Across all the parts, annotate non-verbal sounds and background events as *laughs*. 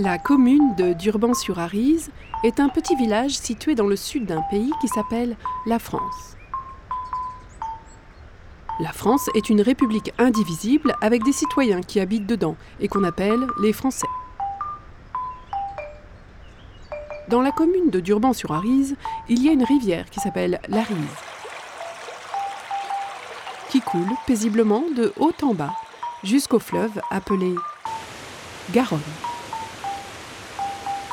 La commune de Durban-sur-Arize est un petit village situé dans le sud d'un pays qui s'appelle la France. La France est une république indivisible avec des citoyens qui habitent dedans et qu'on appelle les Français. Dans la commune de Durban-sur-Arize, il y a une rivière qui s'appelle l'Arize, qui coule paisiblement de haut en bas jusqu'au fleuve appelé Garonne,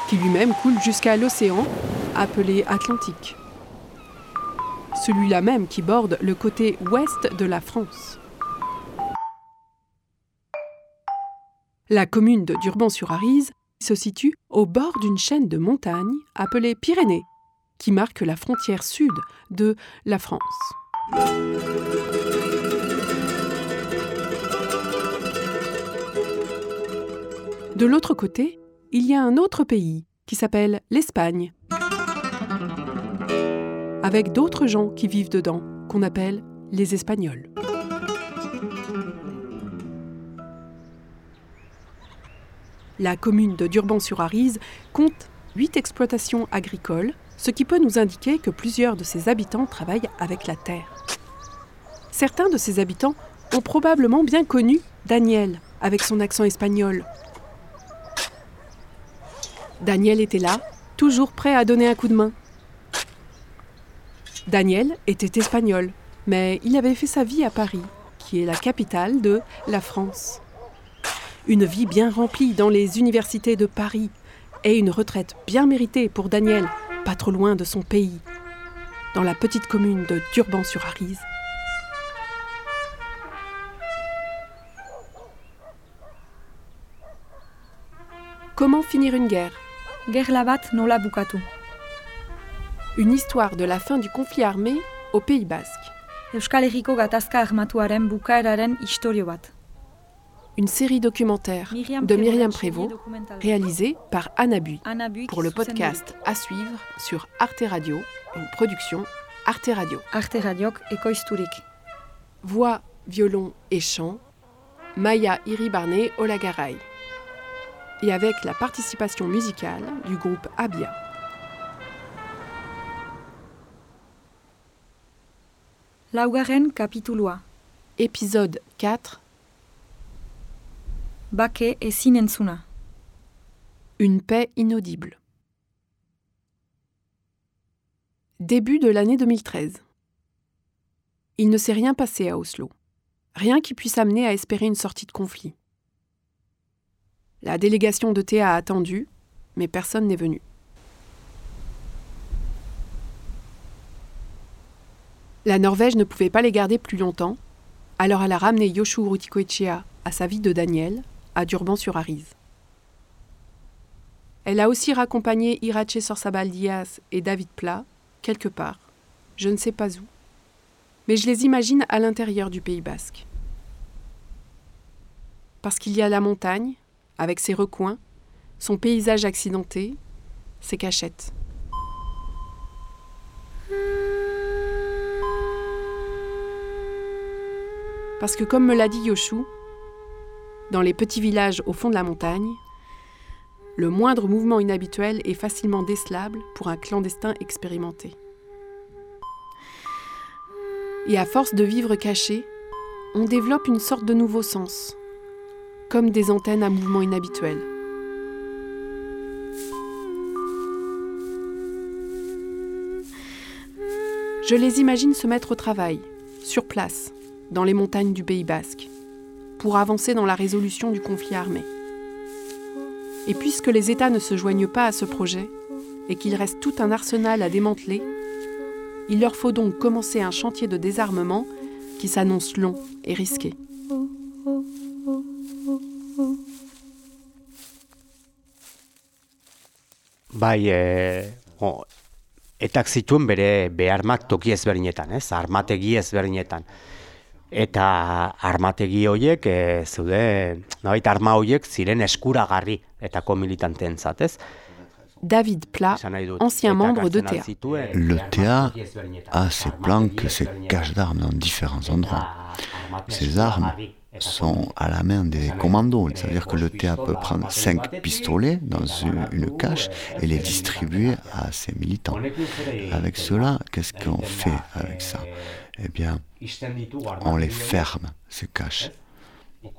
qui lui-même coule jusqu'à l'océan appelé Atlantique celui-là même qui borde le côté ouest de la France. La commune de Durban-sur-Arize se situe au bord d'une chaîne de montagnes appelée Pyrénées, qui marque la frontière sud de la France. De l'autre côté, il y a un autre pays qui s'appelle l'Espagne avec d'autres gens qui vivent dedans, qu'on appelle les Espagnols. La commune de Durban-sur-Arize compte 8 exploitations agricoles, ce qui peut nous indiquer que plusieurs de ses habitants travaillent avec la terre. Certains de ses habitants ont probablement bien connu Daniel, avec son accent espagnol. Daniel était là, toujours prêt à donner un coup de main. Daniel était espagnol, mais il avait fait sa vie à Paris, qui est la capitale de la France. Une vie bien remplie dans les universités de Paris et une retraite bien méritée pour Daniel, pas trop loin de son pays, dans la petite commune de Durban-sur-Arize. Comment finir une guerre? Gerlabat nola bukatu. Une histoire de la fin du conflit armé au Pays Basque. Euskal Herriko gatazka armatuaren bukaeraren istorio bat. Une série documentaire de Myriam Prévost, réalisée par Anna Bui, pour le podcast à suivre sur Arte Radio, une production Arte Radio. Arte ekoizturik. Voix, violon et chant, Maya Iribarné Olagaray. Et avec la participation musicale du groupe Abia. Laugarren kapitulua. Épisode 4 Bake ezin entzuna. Une paix inaudible. Début de l'année 2013. Il ne s'est rien passé à Oslo. Rien qui puisse amener à espérer une sortie de conflit. La délégation de Théa a attendu, mais personne n'est venu. La Norvège ne pouvait pas les garder plus longtemps, alors elle a ramené Yoshu Rutikoechea à sa vie de Daniel, à Durban-sur-Arize. Elle a aussi raccompagné Irache Sorsabal Diaz et David Pla, quelque part, je ne sais pas où, mais je les imagine à l'intérieur du Pays basque. Parce qu'il y a la montagne, avec ses recoins, son paysage accidenté, ses cachettes. Parce que comme me l'a dit Yoshu, dans les petits villages au fond de la montagne, le moindre mouvement inhabituel est facilement décelable pour un clandestin expérimenté. Et à force de vivre caché, on développe une sorte de nouveau sens, comme des antennes à mouvement inhabituel. Je les imagine se mettre au travail, sur place, dans les montagnes du Pays basque, pour avancer dans la résolution du conflit armé. Et puisque les États ne se joignent pas à ce projet, et qu'il reste tout un arsenal à démanteler, il leur faut donc commencer un chantier de désarmement qui s'annonce long et risqué. Bai, e, o, etak zituen bere beharmak toki ezberdinetan, ez? Armategi ezberdinetan. Eta armategi horiek, e, zeuden, nabait arma horiek ziren eskuragarri etako militanteentzat, ez? David Pla, ancien membre de altzituen, Le ezberdinetan. a ses plans que se cachent d'armes dans différents endroits. Ces armes sont à la main des commandos. C'est-à-dire que l'ETA peut prendre cinq pistolets dans une, cache et les distribuer à ses militants. Avec cela, qu'est-ce qu'on fait avec ça? Eh bien, on les ferme, ces caches.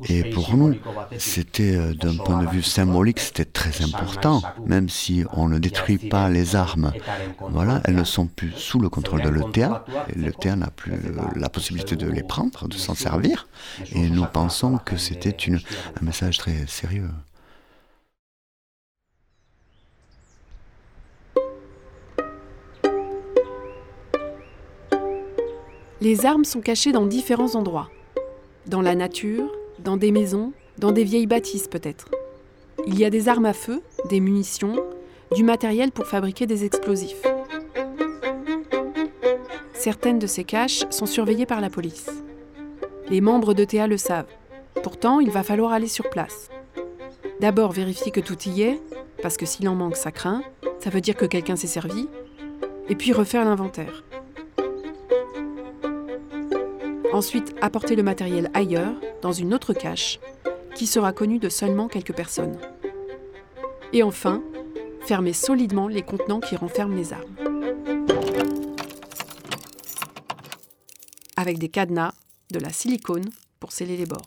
Et pour nous, c'était euh, d'un point de vue symbolique, c'était très important, même si on ne détruit pas les armes. Voilà, elles ne sont plus sous le contrôle de l'ETA. L'ETA n'a plus la possibilité de les prendre, de s'en servir. Et nous pensons que c'était un message très sérieux. Les armes sont cachées dans différents endroits. Dans la nature, dans des maisons, dans des vieilles bâtisses peut-être. Il y a des armes à feu, des munitions, du matériel pour fabriquer des explosifs. Certaines de ces caches sont surveillées par la police. Les membres d'ETA le savent. Pourtant, il va falloir aller sur place. D'abord vérifier que tout y est, parce que s'il en manque, ça craint, ça veut dire que quelqu'un s'est servi, et puis refaire l'inventaire. Ensuite, apporter le matériel ailleurs, une autre cache, qui sera connue de seulement quelques personnes. Et enfin, fermer solidement les contenants qui renferment les armes. Avec des cadenas, de la silicone pour sceller les bords.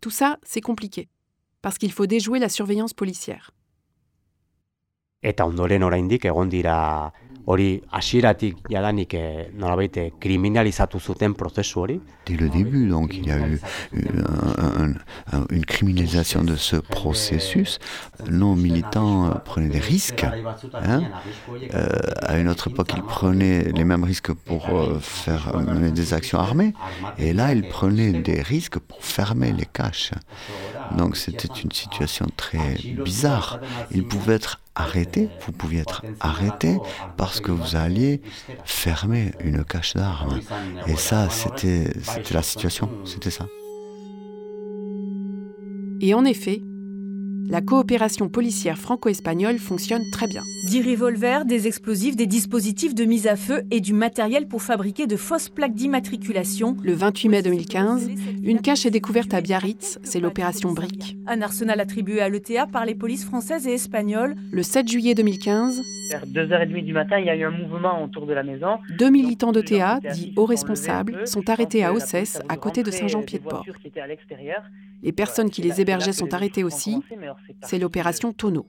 Tout ça, c'est compliqué, parce qu'il faut déjouer la surveillance policière. Hori hasieratik jadanik eh, nolabait kriminalizatu zuten prozesu hori. Dès le début, donc, il y a eu un, un, une criminalisation de ce processus. Nos militants euh, prenaient des risques. Hein. Euh, à une autre époque, ils prenaient les mêmes risques pour euh, faire mener des actions armées. Et là, ils prenaient des risques pour fermer les caches. Donc, c'était une situation très bizarre. Ils pouvaient être arrêté, vous pouviez être arrêté parce que vous alliez fermer une cache d'armes. Et ça, c'était la situation, c'était ça. Et en effet, la coopération policière franco-espagnole fonctionne très bien. Dix revolvers, des explosifs, des dispositifs de mise à feu et du matériel pour fabriquer de fausses plaques d'immatriculation. Le 28 mai 2015, une cache est découverte à Biarritz, c'est l'opération BRIC. Un arsenal attribué à l'ETA par les polices françaises et espagnoles. Le 7 juillet 2015, vers 2h30 du matin, il y a eu un mouvement autour de la maison. Deux militants d'ETA, dits hauts responsables, sont arrêtés à Ossès, à côté de Saint-Jean-Pied-de-Port. Les personnes qui les hébergeaient sont arrêtées aussi. C'est l'opération Tonneau.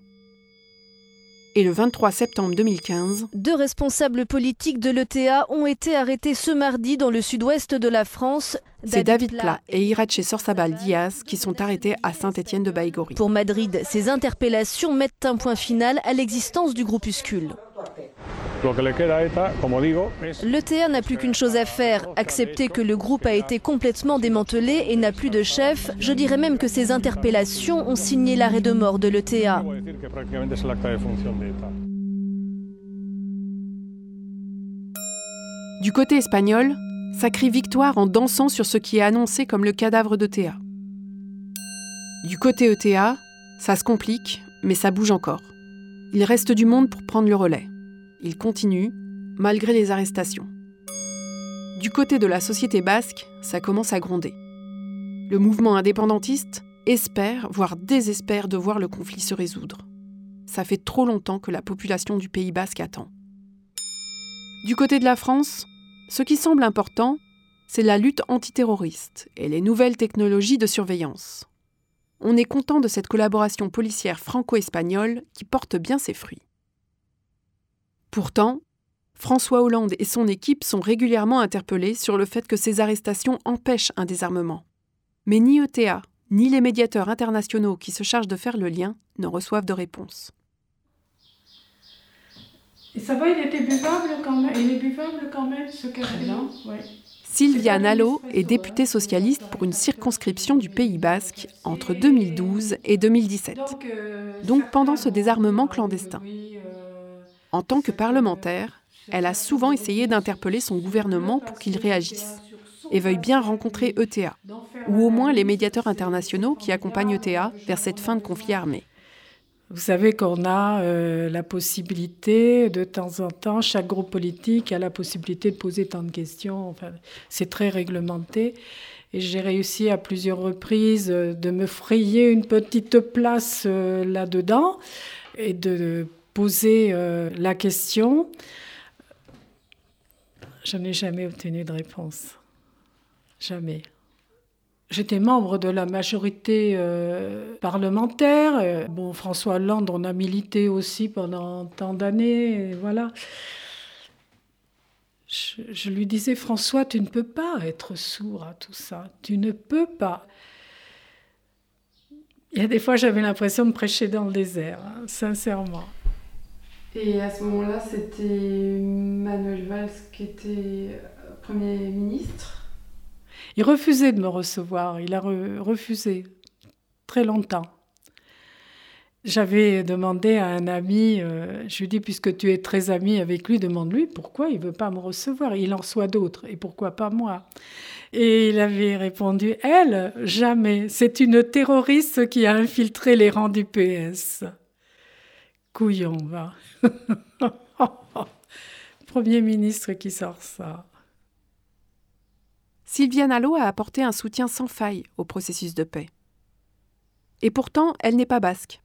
Et le 23 septembre 2015, deux responsables politiques de l'ETA ont été arrêtés ce mardi dans le sud-ouest de la France. C'est David Pla et Irache Sorsabal Diaz qui sont arrêtés à Saint-Étienne de Baïgori. Pour Madrid, ces interpellations mettent un point final à l'existence du groupuscule. L'ETA n'a plus qu'une chose à faire, accepter que le groupe a été complètement démantelé et n'a plus de chef. Je dirais même que ces interpellations ont signé l'arrêt de mort de l'ETA. Du côté espagnol, ça crie victoire en dansant sur ce qui est annoncé comme le cadavre d'ETA. Du côté ETA, ça se complique, mais ça bouge encore. Il reste du monde pour prendre le relais. Il continue, malgré les arrestations. Du côté de la société basque, ça commence à gronder. Le mouvement indépendantiste espère, voire désespère de voir le conflit se résoudre. Ça fait trop longtemps que la population du Pays basque attend. Du côté de la France, ce qui semble important, c'est la lutte antiterroriste et les nouvelles technologies de surveillance. On est content de cette collaboration policière franco-espagnole qui porte bien ses fruits. Pourtant, François Hollande et son équipe sont régulièrement interpellés sur le fait que ces arrestations empêchent un désarmement. Mais ni ETA, ni les médiateurs internationaux qui se chargent de faire le lien ne reçoivent de réponse. Et ça va, il était buvable quand même. Il est buvable quand même, ce. Sylvia Nallo est députée socialiste pour une circonscription du Pays basque entre 2012 et 2017. Donc pendant ce désarmement clandestin. En tant que parlementaire, elle a souvent essayé d'interpeller son gouvernement pour qu'il réagisse et veuille bien rencontrer ETA, ou au moins les médiateurs internationaux qui accompagnent ETA vers cette fin de conflit armé. Vous savez qu'on a euh, la possibilité, de temps en temps, chaque groupe politique a la possibilité de poser tant de questions. Enfin, c'est très réglementé. Et j'ai réussi à plusieurs reprises euh, de me frayer une petite place euh, là-dedans et de poser la question. Je n'ai jamais obtenu de réponse. Jamais. J'étais membre de la majorité euh, parlementaire. Euh, bon, François Hollande, on a milité aussi pendant tant d'années. Voilà. Je, lui disais, François, tu ne peux pas être sourd à tout ça. Tu ne peux pas. Il y a des fois, j'avais l'impression de prêcher dans le désert, hein, sincèrement. Et à ce moment-là, c'était Manuel Valls qui était Premier ministre il refusait de me recevoir, il a refusé très longtemps. J'avais demandé à un ami, euh, je lui ai dit, puisque tu es très ami avec lui, demande-lui pourquoi il ne veut pas me recevoir. Il en soit d'autres, et pourquoi pas moi? Et il avait répondu, elle, jamais. C'est une terroriste qui a infiltré les rangs du PS. Couillon, va. *laughs* Premier ministre qui sort ça. Sylviane Allo a apporté un soutien sans faille au processus de paix. Et pourtant, elle n'est pas basque,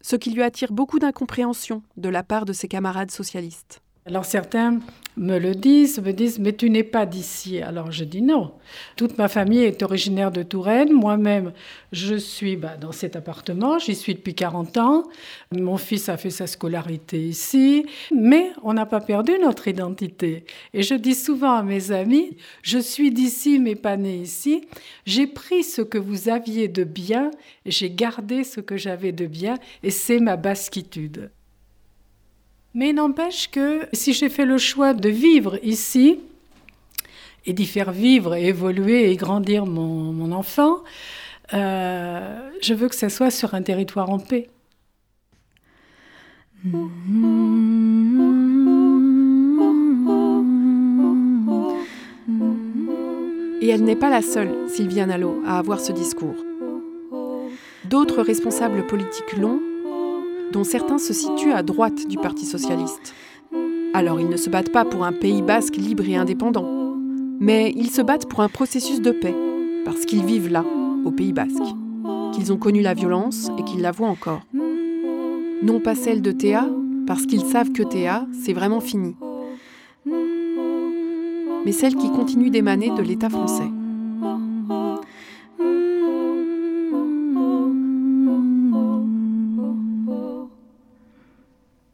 ce qui lui attire beaucoup d'incompréhension de la part de ses camarades socialistes. Alors certains me le disent, me disent, mais tu n'es pas d'ici. Alors je dis non. Toute ma famille est originaire de Touraine. Moi-même, je suis bah, dans cet appartement. J'y suis depuis 40 ans. Mon fils a fait sa scolarité ici. Mais on n'a pas perdu notre identité. Et je dis souvent à mes amis, je suis d'ici, mais pas né ici. J'ai pris ce que vous aviez de bien j'ai gardé ce que j'avais de bien. Et c'est ma basquitude. Mais n'empêche que si j'ai fait le choix de vivre ici et d'y faire vivre évoluer et grandir mon, enfant, euh, je veux que ce soit sur un territoire en paix. Et elle n'est pas la seule, Sylviane Allo, à avoir ce discours. D'autres responsables politiques l'ont dont certains se situent à droite du Parti socialiste. Alors ils ne se battent pas pour un Pays basque libre et indépendant, mais ils se battent pour un processus de paix, parce qu'ils vivent là, au Pays basque, qu'ils ont connu la violence et qu'ils la voient encore. Non pas celle de Théa, parce qu'ils savent que Théa, c'est vraiment fini, mais celle qui continue d'émaner de l'État français.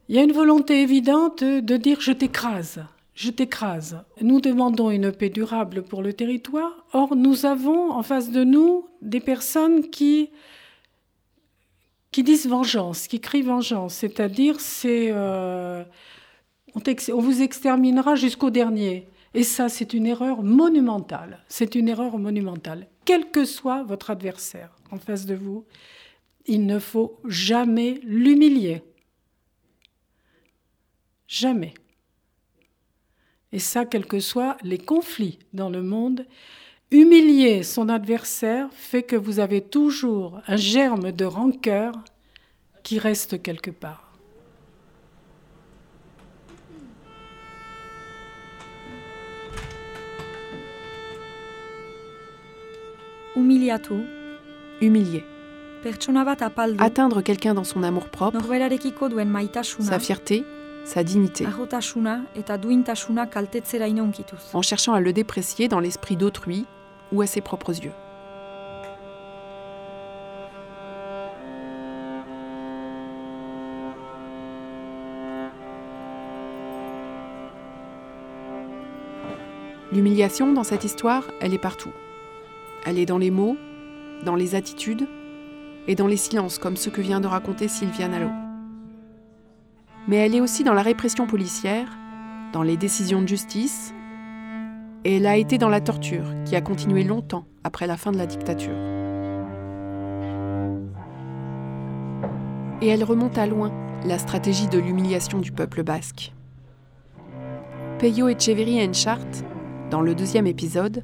Il y a une volonté évidente de dire je t'écrase, je t'écrase. Nous demandons une paix durable pour le territoire. Or, nous avons en face de nous des personnes qui disent vengeance, qui crient vengeance, c'est-à-dire c'est euh, on, on vous exterminera jusqu'au dernier. Et ça, c'est une erreur monumentale. C'est une erreur monumentale. Quel que soit votre adversaire en face de vous, il ne faut jamais l'humilier. Jamais. Et ça, quels que soient les conflits dans le monde, humilier son adversaire fait que vous avez toujours un germe de rancœur qui reste quelque part. Humiliato. Humilier. Atteindre quelqu'un dans son amour-propre, sa fierté, sa dignité, en cherchant à le déprécier dans l'esprit d'autrui ou à ses propres yeux. L'humiliation dans cette histoire, elle est partout. Elle est dans les mots, dans les attitudes et dans les silences comme ceux que vient de raconter Sylvia Nallo mais elle est aussi dans la répression policière, dans les décisions de justice, et elle a été dans la torture qui a continué longtemps après la fin de la dictature. Et elle remonte à loin la stratégie de l'humiliation du peuple basque. Peyo Echeverry Enchart, dans le deuxième épisode,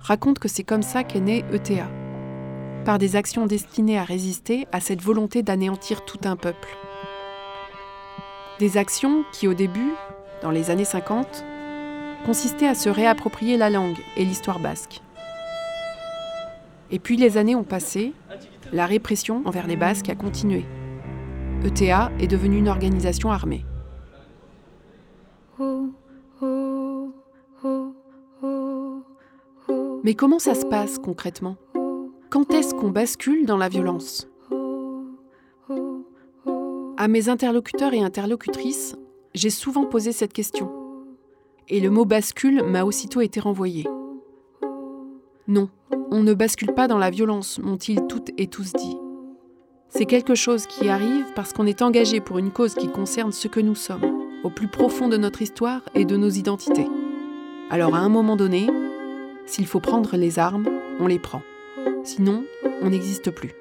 raconte que c'est comme ça qu'est né ETA. par des actions destinées à résister à cette volonté d'anéantir tout un peuple. Des actions qui, au début, dans les années 50, consistaient à se réapproprier la langue et l'histoire basque. Et puis les années ont passé, la répression envers les Basques a continué. ETA est devenue une organisation armée. Mais comment ça se passe concrètement? Quand est-ce qu'on bascule dans la violence? À mes interlocuteurs et interlocutrices, j'ai souvent posé cette question. Et le mot bascule m'a aussitôt été renvoyé. Non, on ne bascule pas dans la violence, m'ont-ils toutes et tous dit. C'est quelque chose qui arrive parce qu'on est engagé pour une cause qui concerne ce que nous sommes, au plus profond de notre histoire et de nos identités. Alors à un moment donné, s'il faut prendre les armes, on les prend. Sinon, on n'existe plus.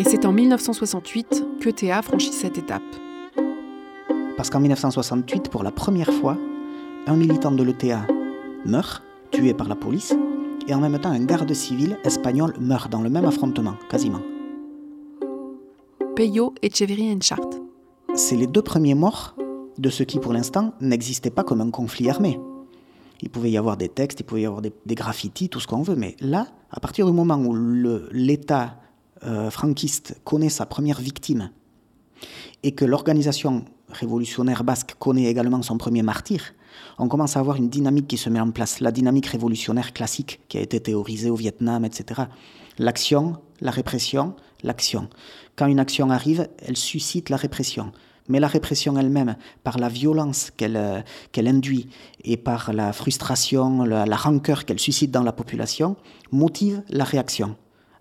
Et c'est en 1968 que Théa franchit cette étape. Parce qu'en 1968, pour la première fois, un militant de l'ETA meurt, tué par la police, et en même temps un garde civil espagnol meurt dans le même affrontement, quasiment. Peyo Echeverry Enchart. C'est les deux premiers morts de ce qui, pour l'instant, n'existait pas comme un conflit armé. Il pouvait y avoir des textes, il pouvait y avoir des, graffitis, tout ce qu'on veut, mais là, à partir du moment où l'État euh, franquiste connaît sa première victime et que l'organisation révolutionnaire basque connaît également son premier martyr, on commence à avoir une dynamique qui se met en place, la dynamique révolutionnaire classique qui a été théorisée au Vietnam, etc. L'action, la répression, l'action. Quand une action arrive, elle suscite la répression mais la répression elle-même, par la violence qu'elle euh, induit et par la frustration, la, rancœur qu'elle suscite dans la population, motive la réaction.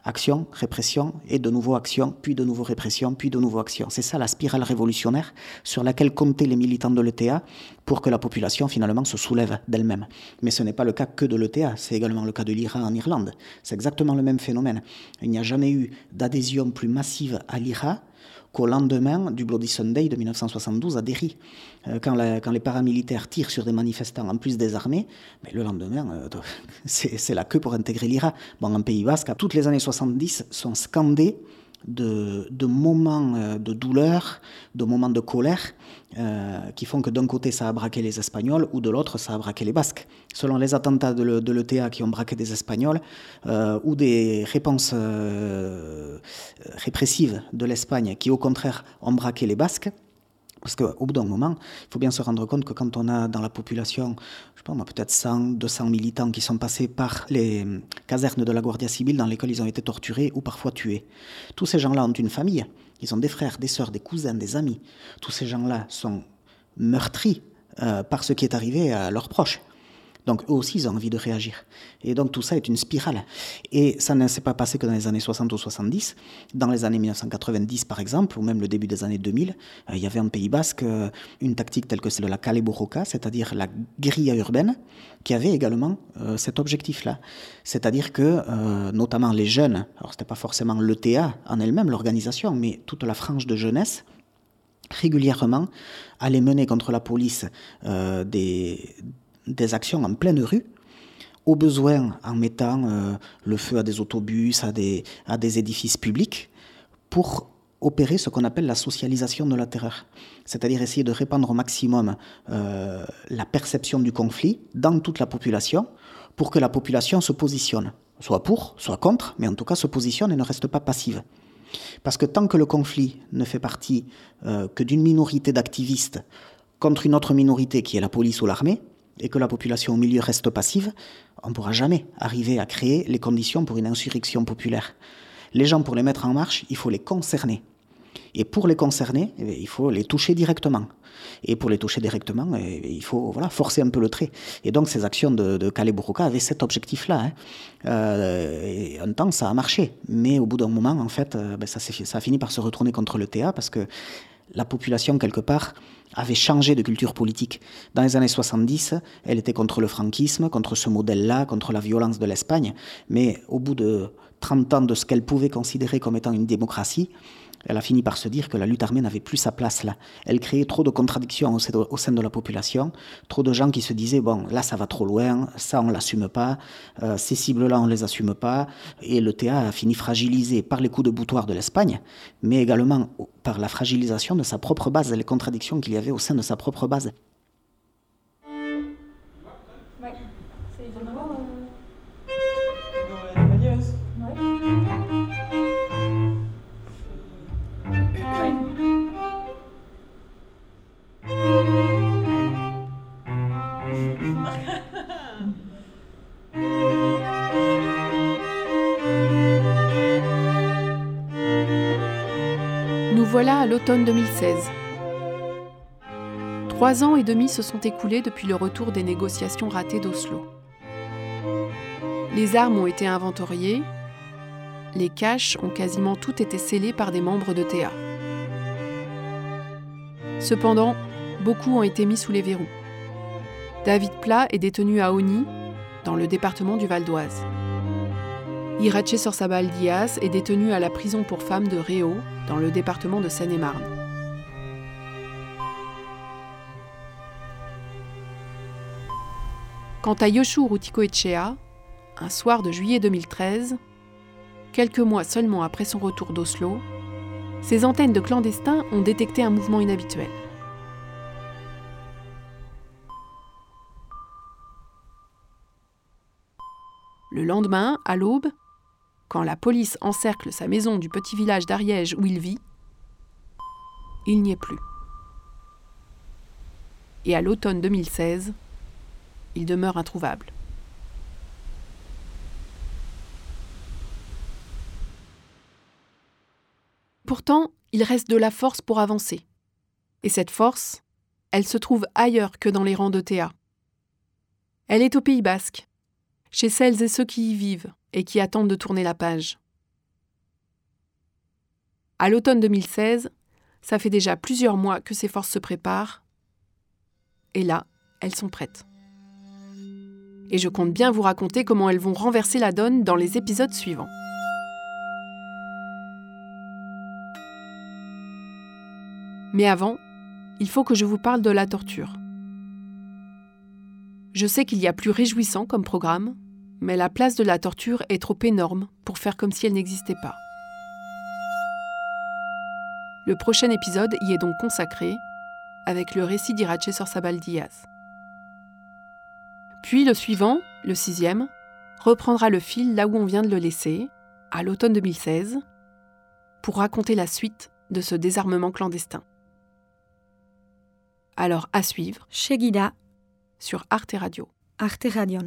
Action, répression, et de nouveau action, puis de nouveau répression, puis de nouveau action. C'est ça la spirale révolutionnaire sur laquelle comptaient les militants de l'ETA pour que la population finalement se soulève d'elle-même. Mais ce n'est pas le cas que de l'ETA, c'est également le cas de l'IRA en Irlande. C'est exactement le même phénomène. Il n'y a jamais eu d'adhésion plus massive à l'IRA qu'au lendemain du Bloody Sunday de 1972 à Derry. Euh, quand, quand, les paramilitaires tirent sur des manifestants en plus des armées, mais le lendemain, euh, *laughs* c'est la queue pour intégrer l'IRA. Bon, en Pays Basque, toutes les années 70 sont scandées de, moments euh, de douleur, de moments de colère, euh, qui font que d'un côté ça a braqué les Espagnols ou de l'autre ça a braqué les Basques. Selon les attentats de l'ETA qui ont braqué des Espagnols euh, ou des réponses répressives de l'Espagne qui au contraire ont braqué les Basques, parce qu'au bout d'un moment, il faut bien se rendre compte que quand on a dans la population, je sais pas peut-être 100, 200 militants qui sont passés par les casernes de la Guardia Civile dans lesquelles ils ont été torturés ou parfois tués, tous ces gens-là ont une famille, ils ont des frères, des sœurs, des cousins, des amis. Tous ces gens-là sont meurtris euh, par ce qui est arrivé à leurs proches. Donc eux aussi, ils ont envie de réagir. Et donc tout ça est une spirale. Et ça ne s'est pas passé que dans les années 60 ou 70. Dans les années 1990, par exemple, ou même le début des années 2000, euh, il y avait en Pays Basque euh, une tactique telle que celle de la Caleboroca, c'est-à-dire la guérilla urbaine, qui avait également euh, cet objectif-là. C'est-à-dire que, notamment les jeunes, alors c'était pas forcément l'ETA en elle-même, l'organisation, mais toute la frange de jeunesse, régulièrement allait mener contre la police des des actions en pleine rue, au besoin en mettant euh, le feu à des autobus, à des, à des édifices publics, pour opérer ce qu'on appelle la socialisation de la terreur, c'est-à-dire essayer de répandre au maximum euh, la perception du conflit dans toute la population pour que la population se positionne, soit pour, soit contre, mais en tout cas se positionne et ne reste pas passive. Parce que tant que le conflit ne fait partie euh, que d'une minorité d'activistes contre une autre minorité qui est la police ou l'armée, et que la population au milieu reste passive, on ne pourra jamais arriver à créer les conditions pour une insurrection populaire. Les gens, pour les mettre en marche, il faut les concerner. Et pour les concerner, eh il faut les toucher directement. Et pour les toucher directement, eh il faut voilà, forcer un peu le trait. Et donc ces actions de, de Calais avaient cet objectif-là. Hein. Euh, un temps, ça a marché. Mais au bout d'un moment, en fait, euh, ben, ça, ça a fini par se retourner contre le TA parce que la population, quelque part, avait changé de culture politique. Dans les années 70, elle était contre le franquisme, contre ce modèle-là, contre la violence de l'Espagne, mais au bout de 30 ans de ce qu'elle pouvait considérer comme étant une démocratie, elle a fini par se dire que la lutte armée n'avait plus sa place là. Elle créait trop de contradictions au sein de la population, trop de gens qui se disaient bon là ça va trop loin, ça on l'assume pas, euh, ces cibles-là on les assume pas, et le TA a fini fragilisé par les coups de boutoir de l'Espagne, mais également par la fragilisation de sa propre base, les contradictions qu'il y avait au sein de sa propre base. Voilà à l'automne 2016. Trois ans et demi se sont écoulés depuis le retour des négociations ratées d'Oslo. Les armes ont été inventoriées, les caches ont quasiment toutes été scellées par des membres de TA. Cependant, beaucoup ont été mis sous les verrous. David Plat est détenu à Oni, dans le département du Val d'Oise. Irache Sorsabal Diaz est détenu à la prison pour femmes de Réau, dans le département de Seine-et-Marne. Quant à Yoshu Rutiko-Echea, un soir de juillet 2013, quelques mois seulement après son retour d'Oslo, ses antennes de clandestins ont détecté un mouvement inhabituel. Le lendemain, à l'aube, quand la police encercle sa maison du petit village d'Ariège où il vit, il n'y est plus. Et à l'automne 2016, il demeure introuvable. Pourtant, il reste de la force pour avancer. Et cette force, elle se trouve ailleurs que dans les rangs de Théa. Elle est au Pays basque, chez celles et ceux qui y vivent, et qui attendent de tourner la page. À l'automne 2016, ça fait déjà plusieurs mois que ces forces se préparent, et là, elles sont prêtes. Et je compte bien vous raconter comment elles vont renverser la donne dans les épisodes suivants. Mais avant, il faut que je vous parle de la torture. Je sais qu'il y a plus réjouissant comme programme, mais la place de la torture est trop énorme pour faire comme si elle n'existait pas. Le prochain épisode y est donc consacré, avec le récit d'Irache Sorsabal Diaz. Puis le suivant, le sixième, reprendra le fil là où on vient de le laisser, à l'automne 2016, pour raconter la suite de ce désarmement clandestin. Alors à suivre chez Guida sur Arte Radio. Arte Radio.